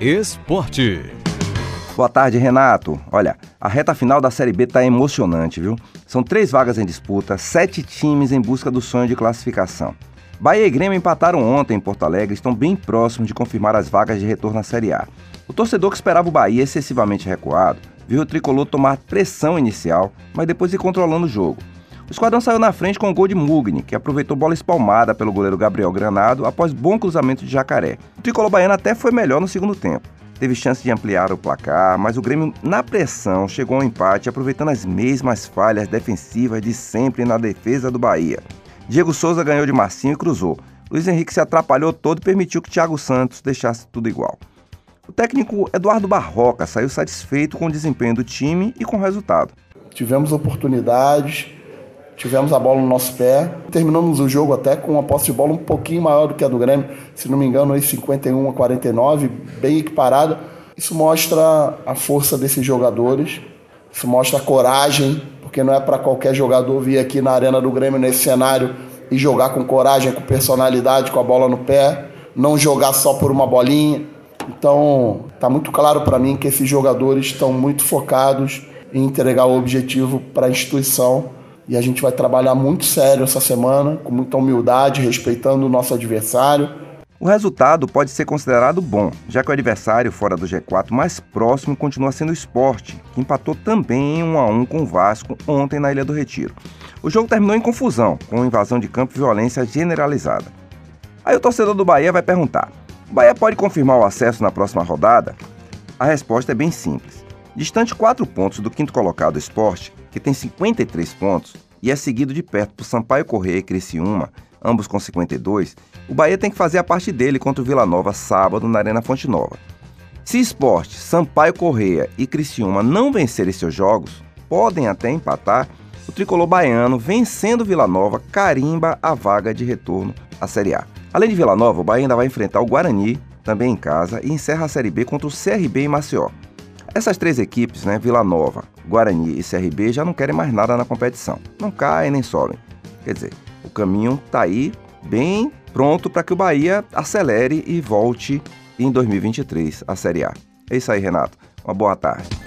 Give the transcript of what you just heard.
Esporte. Boa tarde, Renato. Olha, a reta final da Série B tá emocionante, viu? São três vagas em disputa, sete times em busca do sonho de classificação. Bahia e Grêmio empataram ontem em Porto Alegre e estão bem próximos de confirmar as vagas de retorno à Série A. O torcedor que esperava o Bahia excessivamente recuado viu o tricolor tomar pressão inicial, mas depois ir controlando o jogo. O esquadrão saiu na frente com o gol de Mugni, que aproveitou bola espalmada pelo goleiro Gabriel Granado após bom cruzamento de Jacaré. O tricolor baiano até foi melhor no segundo tempo. Teve chance de ampliar o placar, mas o Grêmio, na pressão, chegou ao empate, aproveitando as mesmas falhas defensivas de sempre na defesa do Bahia. Diego Souza ganhou de Marcinho e cruzou. Luiz Henrique se atrapalhou todo e permitiu que Thiago Santos deixasse tudo igual. O técnico Eduardo Barroca saiu satisfeito com o desempenho do time e com o resultado. Tivemos oportunidades, tivemos a bola no nosso pé. Terminamos o jogo até com uma posse de bola um pouquinho maior do que a do Grêmio, se não me engano, aí 51 a 49, bem equiparada. Isso mostra a força desses jogadores, isso mostra a coragem, porque não é para qualquer jogador vir aqui na Arena do Grêmio nesse cenário e jogar com coragem, com personalidade, com a bola no pé, não jogar só por uma bolinha. Então, tá muito claro para mim que esses jogadores estão muito focados em entregar o objetivo para a instituição e a gente vai trabalhar muito sério essa semana, com muita humildade, respeitando o nosso adversário. O resultado pode ser considerado bom, já que o adversário fora do G4 mais próximo continua sendo o Esporte, que empatou também em 1 a 1 com o Vasco ontem na Ilha do Retiro. O jogo terminou em confusão, com invasão de campo e violência generalizada. Aí o torcedor do Bahia vai perguntar: o Bahia pode confirmar o acesso na próxima rodada? A resposta é bem simples. Distante 4 pontos do quinto colocado Esporte, que tem 53 pontos e é seguido de perto por Sampaio Correia e Criciúma, ambos com 52, o Bahia tem que fazer a parte dele contra o Vila Nova sábado na Arena Fonte Nova. Se Esporte, Sampaio Correia e Criciúma não vencerem seus jogos, podem até empatar, o tricolor baiano, vencendo Vila Nova, carimba a vaga de retorno à Série A. Além de Vila Nova, o Bahia ainda vai enfrentar o Guarani, também em casa, e encerra a Série B contra o CRB em Maceió. Essas três equipes, né, Vila Nova, Guarani e CRB, já não querem mais nada na competição. Não caem nem sobem. Quer dizer, o caminho está aí bem pronto para que o Bahia acelere e volte em 2023 à Série A. É isso aí, Renato. Uma boa tarde.